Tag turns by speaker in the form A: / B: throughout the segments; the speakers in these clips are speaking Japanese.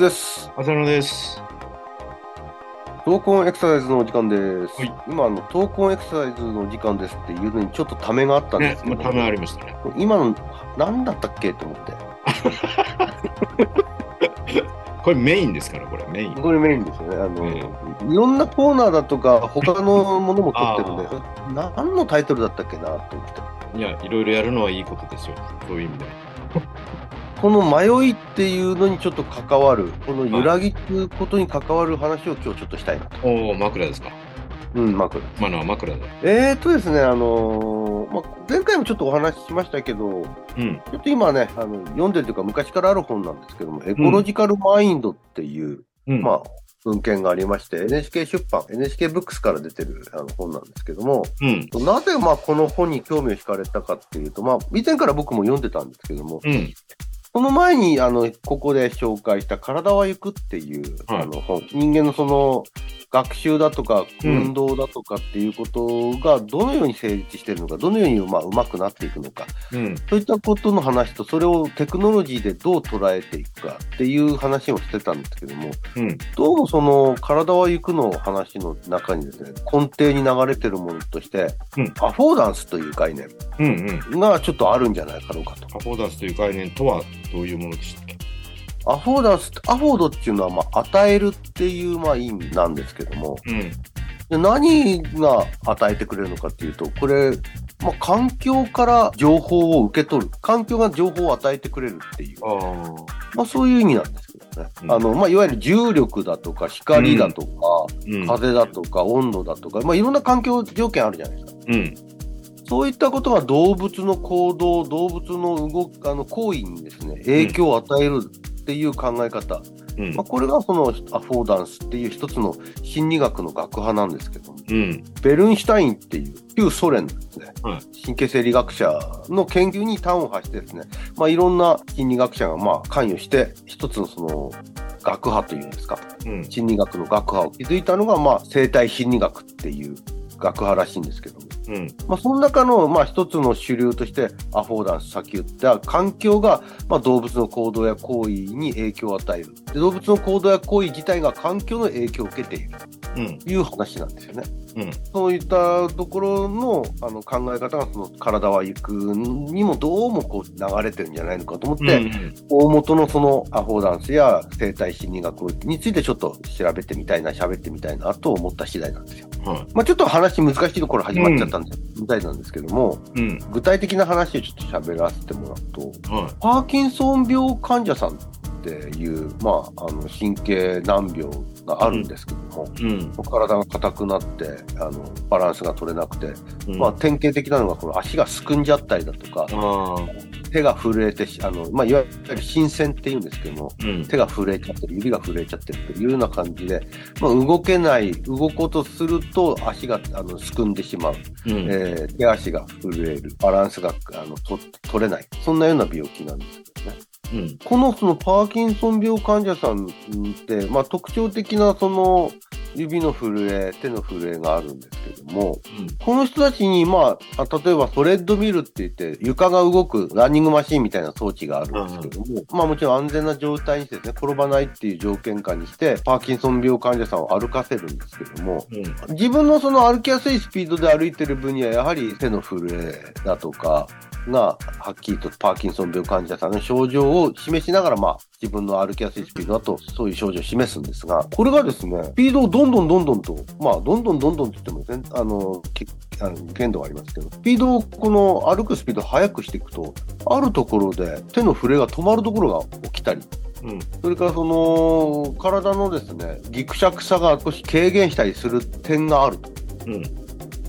A: です。
B: 浅野です。
A: 闘魂エクササイズのお時間です。
B: はい
A: 今あの、闘魂エクササイズの時間ですっていうのにちょっとためがあったんで
B: ね
A: す、けど、
B: まあ、ためありましたね。
A: 今の何だったっけと思って。
B: これメインですから、これメイン。
A: これメインですよね。あの、
B: え
A: いろんなコーナーだとか、他のものも撮ってるんで、何のタイトルだったっけなと思って。
B: いや、いろいろやるのはいいことですよ。そういう意味で。
A: この迷いっていうのにちょっと関わる、この揺らぎっていうことに関わる話を今日ちょっとしたいなと。
B: おお、枕ですか？
A: うん、マーク。
B: まあの枕だ。
A: えーとですね、あのーまあ、前回もちょっとお話ししましたけど、
B: うん。
A: ちょっと今ね、あの読んでるというか、昔からある本なんですけども、エコロジカルマインドっていう、
B: うん。
A: まあ、文献がありまして、NHK 出版、NHK ブックスから出てるあの本なんですけども、
B: うん。
A: なぜまあこの本に興味を惹かれたかっていうと、まあ、以前から僕も読んでたんですけども、
B: うん。
A: その前に、あの、ここで紹介した体は行くっていう、
B: はい
A: あの本、人間のその、学習だとか、
B: うん
A: 運動だとかっていうことが、どのように成立しているのか、どのように、まあ、上手くなっていくのか、
B: うん。
A: そういったことの話と、それをテクノロジーでどう捉えていくかっていう話をしてたんですけども、
B: うん。
A: どうもその、体は行くの話の中にですね、根底に流れてるものとして、
B: うん
A: アフォーダンスという概念。がちょっとあるんじゃないかろうかと。
B: アフォーダンスという概念とはどういうものでしたっけ？
A: アフォーダンス、アフォードっていうのは、まあ、与えるっていう、まあ、意味なんですけども、
B: うん。
A: で何が与えてくれるのかっていうと、これ、まあ、環境から情報を受け取る。環境が情報を与えてくれるっていう、
B: ああ。
A: まあ、そういう意味なんですけどね。
B: うん
A: あの、まあ、いわゆる重力だとか、光だとか、
B: うん。
A: 風だとか、温度だとか、まあ、いろんな環境条件あるじゃないですか。
B: うん。
A: そういったことが動物の行動、動物の動き、あの、行為にですね、影響を与えるっていう考え方。
B: うん
A: まあ、。これがそのアフォーダンスっていう一つの心理学の学派なんですけども、
B: うん。
A: ベルンシュタインっていう旧ソ連のですね、
B: はい
A: 神経生理学者の研究に端を発してですね、まあ、いろんな心理学者がまあ関与して、一つのその学派というんですか、
B: うん。
A: 心理学の学派を築いたのがまあ生態心理学っていう学派らしいんですけども、
B: うん。
A: まあ、その中のまあ一つの主流としてアフォーダンス、さっき言った環境がまあ動物の行動や行為に影響を与える。で動物の行動や行為自体が環境の影響を受けている
B: うん。
A: という話なんですよね。
B: うん。
A: そういったところのあの考え方がその体は行くにもどうもこう流れてるんじゃないのかと思って、
B: うん。
A: 大元のそのアフォーダンスや生態心理学についてちょっと調べてみたいな、喋ってみたいなと思った次第なんですよ。
B: は
A: まあちょっと話難しいところ始まっちゃったんで、みたいなんですけども、
B: い。うん。
A: 具体的な話をちょっと喋らせてもらうと、
B: は
A: パーキンソン病患者さんっていう、まあ、あの神経難病があるんですけども、
B: い。うん。
A: 体が硬くなってあのバランスが取れなくて、
B: うん
A: まあ、典型的なのがこの足がすくんじゃったりだとか。手が震えてしあの、まあ、いわゆる新鮮っていうんですけども
B: うん。
A: 手が震えちゃってる指が震えちゃってるというような感じで、まあ、動けない動こうとすると足があのすくんでしまう、
B: うん。
A: えー手足が震えるバランスがあのと取れないそんなような病気なんです。このそのパーキンソン病患者さんって、まあ、特徴的なその指の震え、手の震えがあるんですけども、この人たちに、まあ、あ例えばトレッドミルって言って、床が動くランニングマシンみたいな装置があるんですけども、まあもちろん安全な状態にしてですね、転ばないっていう条件下にして、パーキンソン病患者さんを歩かせるんですけども、
B: うん。
A: 自分のその歩きやすいスピードで歩いてる分には、やはり手の震えだとかが、はっきりとパーキンソン病患者さんの症状を示しながら、まあ、自分の歩きやすいスピードだと、そういう症状を示すんですが、これがですね、スピードをどんどんどんどんと、まあ、どんどんどんどんって言っても全、あの、けあの限度がありますけど、スピードを、この歩くスピードを速くしていくと、あるところで手の震えが止まるところが起きたり、
B: うん。
A: それからその体のですね、ギクシャクさが少し軽減したりする点があると。
B: うん。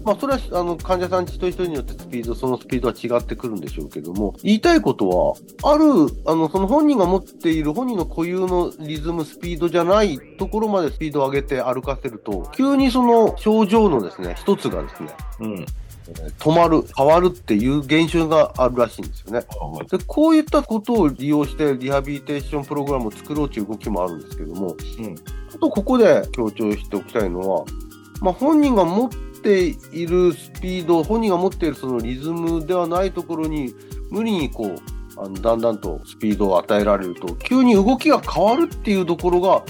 A: まあ、それはあの患者さん一人一人によってスピード、そのスピードは違ってくるんでしょうけども、言いたいことは、ある、あの、その本人が持っている本人の固有のリズム、スピードじゃないところまでスピードを上げて歩かせると、急にその症状のですね、一つがですね、
B: うん。
A: 止まる、変わるっていう現象があるらしいんですよね。で、こういったことを利用してリハビリテーションプログラムを作ろうという動きもあるんですけども、
B: うん
A: ちょっとここで強調しておきたいのは、まあ、本人が持っているスピード、本人が持っているそのリズムではないところに無理にこうあのだんだんとスピードを与えられると、急に動きが変わるっていうところが、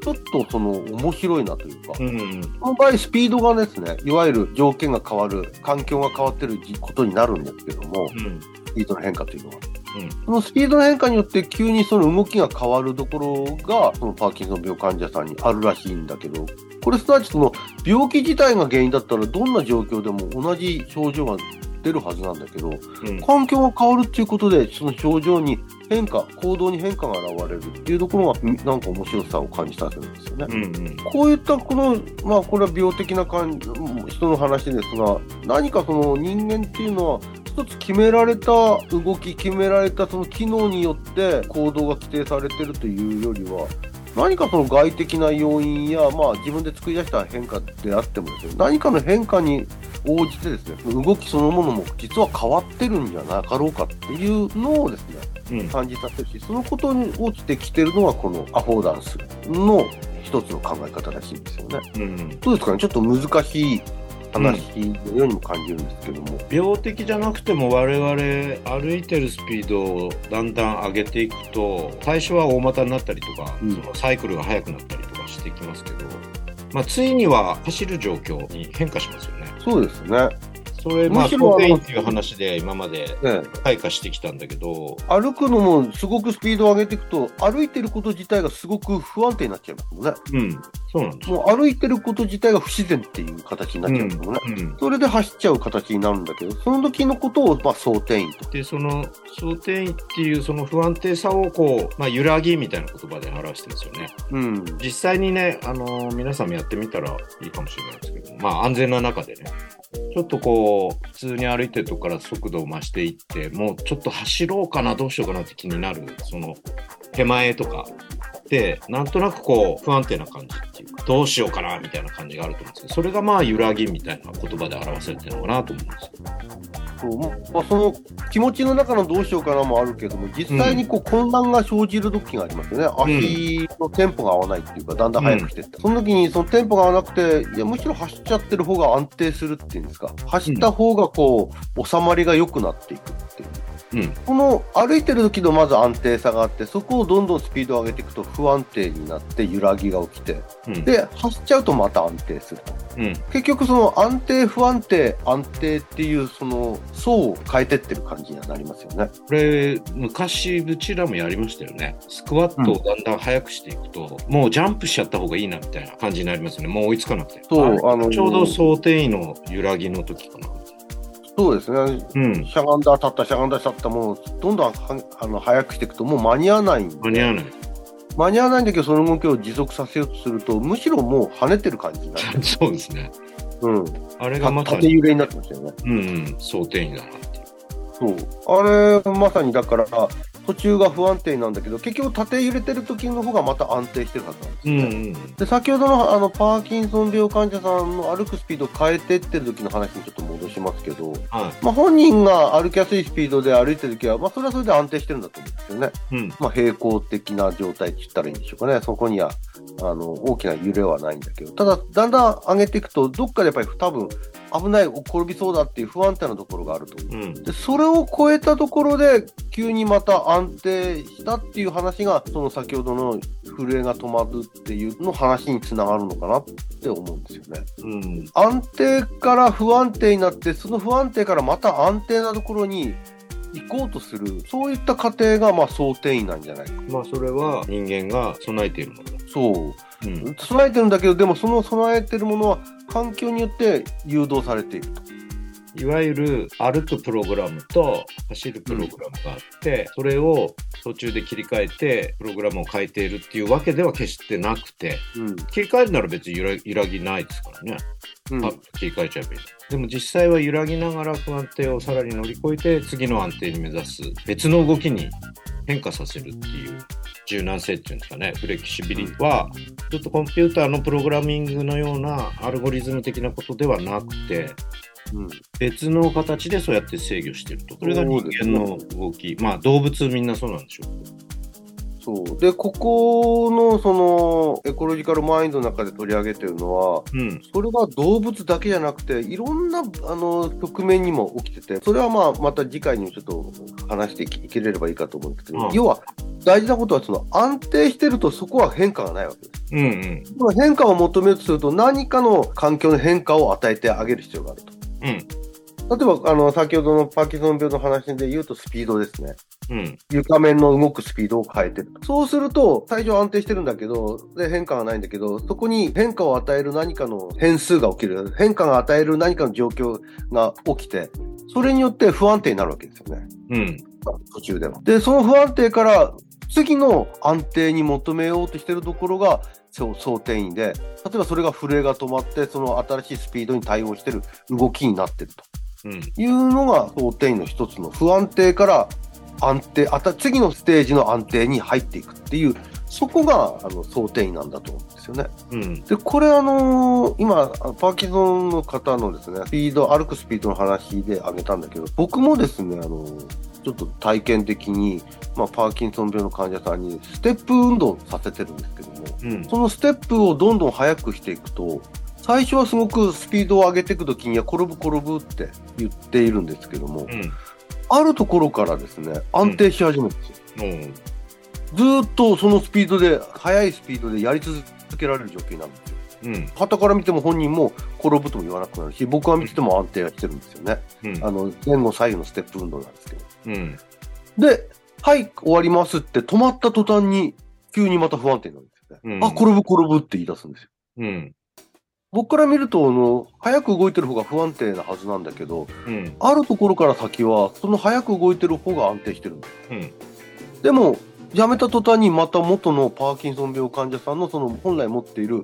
A: ちょっとその面白いなというか、
B: うんうん。
A: この場合スピードがですね、いわゆる条件が変わる、環境が変わってることになるんですけども、
B: うん。
A: スピードの変化というのは。
B: うん
A: そのスピードの変化によって急にその動きが変わるところが、そのパーキンソン病患者さんにあるらしいんだけど、これすなわちその病気自体が原因だったらどんな状況でも同じ症状が出るはずなんだけど、
B: うん。
A: 環境が変わるっていうことで、その症状に変化、行動に変化が現れるっていうところが、なんか面白さを感じたわけなんですよね。
B: うんうん。
A: こういったこの、まあ、これは病的な感じ人の話ですが、何かその人間っていうのは、一つ決められた動き、決められたその機能によって行動が規定されてるというよりは、何かその外的な要因や、まあ、自分で作り出した変化であってもですね、何かの変化に応じてですね、動きそのものも実は変わってるんじゃなかろうかっていうのをですね、
B: うん。
A: 感じさせるし、そのことに応じてきてるのがこのアフォーダンスの一つの考え方らしいんですよね。
B: うん。
A: どうですかね？ちょっと難しい話のようにも感じるんですけども。
B: 病的じゃなくても我々歩いてるスピードをだんだん上げていくと最初は大股になったりとか、
A: うん
B: そのサイクルが速くなったりとかしてきますけど、まあ、ついには走る状況に変化しますよね。
A: そうですね。
B: それまあロテインっていう話で今まで
A: ね
B: 開花してきたんだけど、
A: 歩くのもすごくスピードを上げていくと、歩いてること自体がすごく不安定になっちゃいますもんね。
B: うん、そうなんですよ。
A: もう歩いてること自体が不自然っていう形になっちゃいますもんね。
B: うん、
A: それで走っちゃう形になるんだけど、その時のことを、まあ、想定員と。
B: でその想定員っていうその不安定さをこう、まあ、揺らぎみたいな言葉で表してるんですよね。
A: うん。
B: 実際にね、あのー皆さんもやってみたらいいかもしれないですけど、まあ安全な中でね、ちょっとこう、普通に歩いてるとこから速度を増していって、もうちょっと走ろうかな、どうしようかなって気になる、その手前とかで、なんとなくこう、不安定な感じっていうか、どうしようかな、みたいな感じがあると思うんですけど、それがまあ揺らぎみたいな言葉で表されてるのかなと思うんですよ。
A: そうまあ、その気持ちの中のどうしようかなもあるけども、実際にこう混乱が生じる時がありますよね、足のテンポが合わないっていうか、だんだん速くしてって、その時にそのテンポが合わなくて、いやむしろ走っちゃってる方が安定するっていうんですか、走った方がこう、収まりが良くなっていくっていう。
B: うん。
A: この歩いてる時のまず安定さがあって、そこをどんどんスピードを上げていくと不安定になって揺らぎが起きて、
B: うん。
A: で、走っちゃうとまた安定すると。
B: うん。
A: 結局その安定不安定安定っていうその層を変えてってる感じにはなりますよね。
B: これ、昔、うちらもやりましたよね。スクワットをだんだん速くしていくと、もうジャンプしちゃった方がいいなみたいな感じになりますよね。もう追いつかなくて。
A: そう
B: あ
A: あの
B: ちょうど想定位の揺らぎの時かな。
A: そうですね。
B: うん。
A: しゃがんだ、立った、しゃがんだ、立った、もうどんどんはあの速くしていくともう間に合わないんで
B: 間に合わない。
A: 間に合わないんだけどその動きを持続させようとするとむしろもう跳ねてる感じになる。
B: そうですね。
A: うん。
B: あれがまさに、
A: 縦揺れになってますよね。
B: うんうん、想定位だなっていう。
A: そう。あれ、まさにだから、途中が不安定なんだけど、結局縦揺れてる時の方がまた安定してるはずなんですよね。
B: うんうん。
A: で先ほどのあのパーキンソン病患者さんの歩くスピードを変えてってる時の話にちょっと戻しますけど、
B: は
A: まあ、本人が歩きやすいスピードで歩いてる時は、まあ、それはそれで安定してるんだと思うんですよね。
B: い。うん。
A: まあ、平行的な状態って言ったらいいんでしょうかね。そこにはあの大きな揺れはないんだけど、ただ、だんだん上げていくと、どっかでやっぱり多分危ない、転びそうだっていう不安定なところがあると。う
B: ん。
A: でそれを超えたところで急にまた安定したっていう話がその先ほどの震えが止まるっていうの話につながるのかなって思うんですよね。
B: うん。
A: 安定から不安定になってその不安定からまた安定なところに行こうとするそういった過程がまあ想定員なんじゃない？か。
B: まあ、それは人間が備えているものだ。
A: そう
B: うん。
A: 備えてるんだけどでもその備えてるものは環境によって誘導されていると。
B: いわゆる歩くプログラムと走るプログラムがあって、それを途中で切り替えてプログラムを変えているっていうわけでは決してなくて
A: うん
B: 切り替えるなら別に揺ら揺らぎないですからね、
A: うん
B: パッと切り替えちゃえばいい。でも実際は揺らぎながら不安定をさらに乗り越えて次の安定に目指す別の動きに変化させるっていう柔軟性っていうんですかね。フレキシビリティはちょっとコンピューターのプログラミングのようなアルゴリズム的なことではなくて
A: うん。
B: 別の形でそうやって制御してると。それが人間の動き。まあ動物みんなそうなんでしょう
A: そう。で、ここの、その、エコロジカルマインドの中で取り上げてるのは、
B: うん。
A: それが動物だけじゃなくて、いろんな、あの、局面にも起きてて、それはまあ、また次回にちょっと話していけれればいいかと思うんですけど、
B: うん
A: 要は、大事なことは、その、安定してるとそこは変化がないわけです。
B: うんうん。
A: 変化を求めようとすると、何かの環境の変化を与えてあげる必要があると。
B: うん。
A: 例えば、あの、先ほどのパーキンソン病の話で言うとスピードですね。
B: うん。
A: 床面の動くスピードを変えてる。そうすると、最初は安定してるんだけど、で、変化がないんだけど、そこに変化を与える何かの変数が起きる。変化が与える何かの状況が起きて、それによって不安定になるわけですよね。
B: うん。
A: 途中では。で、その不安定から次の安定に求めようとしてるところが、そう想定員で、例えばそれが震えが止まって、その新しいスピードに対応してる動きになってると。
B: うん。
A: いうのが想定員の一つの不安定から安定、あた次のステージの安定に入っていくっていう、そこがあの想定員なんだと思うんですよね。
B: うん。
A: で、これあのー今、パーキンソンの方のですね、スピード、歩くスピードの話で挙げたんだけど、僕もですね、あのーちょっと体験的に、まあ、パーキンソン病の患者さんにステップ運動させてるんですけども、
B: うん。
A: そのステップをどんどん速くしていくと、最初はすごくスピードを上げていくときには転ぶ転ぶって言っているんですけども、
B: うん。
A: あるところからですね、安定し始めるんですよ。
B: うん。
A: ずーっとそのスピードで、速いスピードでやり続けられる状況になるんですよ。
B: うん。
A: 旗から見ても本人も転ぶとも言わなくなるし、僕が見てても安定がしてるんですよね。
B: うん。
A: あの、前後左右のステップ運動なんですけど。
B: うん。
A: で、はい、終わりますって止まった途端に、急にまた不安定になるんですよね。
B: うん
A: あ、転ぶ転ぶって言い出すんですよ。
B: うん。
A: 僕から見ると、あの、早く動いてる方が不安定なはずなんだけど、
B: うん。
A: あるところから先は、その早く動いてる方が安定してるんです。
B: うん。
A: でも、やめた途端にまた元のパーキンソン病患者さんのその本来持っている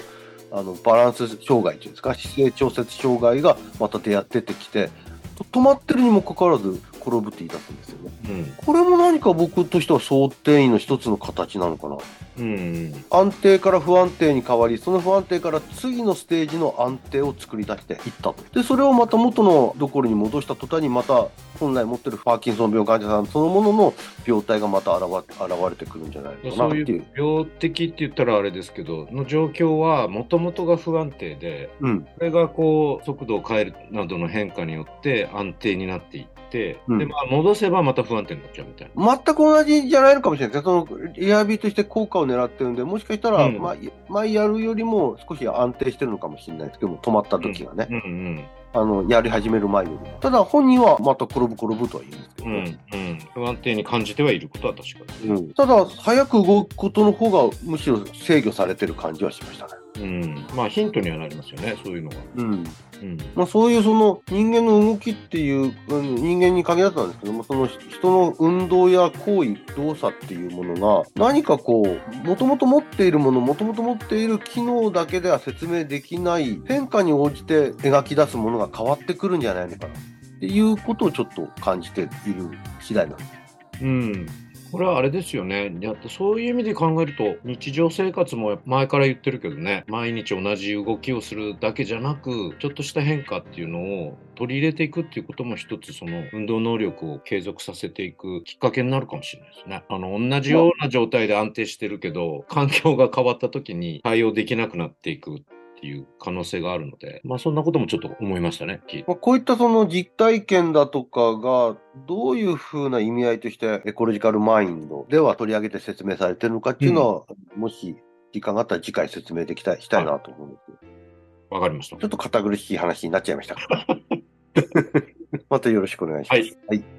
A: あのバランス障害というんですか、姿勢調節障害がまた出や出てきて、と止まってるにもかかわらず転ぶって言い出すんですよね。
B: うん。
A: これも何か僕としては想定員の一つの形なのかな。
B: うん。
A: 安定から不安定に変わり、その不安定から次のステージの安定を作り出していったと。で、それをまた元のところに戻した途端にまた本来持ってるパーキンソン病患者さんそのものの病態がまた現れ現れてくるんじゃないのかなっていう。
B: う病的って言ったらあれですけど、の状況はもともとが不安定で、
A: うん。
B: これがこう速度を変えるなどの変化によって安定になっていって、
A: うん
B: でまあ戻せばまた不安定になっちゃうみたいな。
A: 全く同じじゃないのかもしれないですね。そのリハビリとして効果を狙ってるんで、もしかしたら、
B: うん
A: 前前やるよりも少し安定してるのかもしれないですけども、止まった時がね、
B: うんうん
A: あの、やり始める前よりも。ただ本人はまた転ぶ転ぶとは言うんですけど
B: うん
A: ね。
B: うん、不安定に感じてはいることは確か
A: うんただ、早く動くことの方がむしろ制御されてる感じはしましたね。
B: に。うん、まあヒントにはなりますよね、そういうのが。
A: うん。
B: うん
A: まあそういうその人間の動きっていう、うん人間に限らずなんですけども、その人の運動や行為、動作っていうものが、何かこう、もともと持っているもの、もともと持っている機能だけでは説明できない、変化に応じて描き出すものが変わってくるんじゃないのかな。っていうことをちょっと感じている次第なんです。
B: うん、これはあれですよね。やっぱそういう意味で考えると、日常生活も前から言ってるけどね、毎日同じ動きをするだけじゃなく、ちょっとした変化っていうのを取り入れていくっていうことも一つその運動能力を継続させていくきっかけになるかもしれないですね。あの、同じような状態で安定してるけど、環境が変わった時に対応できなくなっていくっていう可能性があるので、まあそんなこともちょっと思いましたね。
A: まあ、こういったその実体験だとかが、どういうふうな意味合いとして、エコロジカルマインドでは取り上げて説明されてるのかっていうのは、もし時間があったら次回説明できたいしたいなと思うんですけど、
B: わかりました
A: ちょ。っと堅苦しい話になっちゃいましたが。またよろしくお願いします。
B: はい
A: はい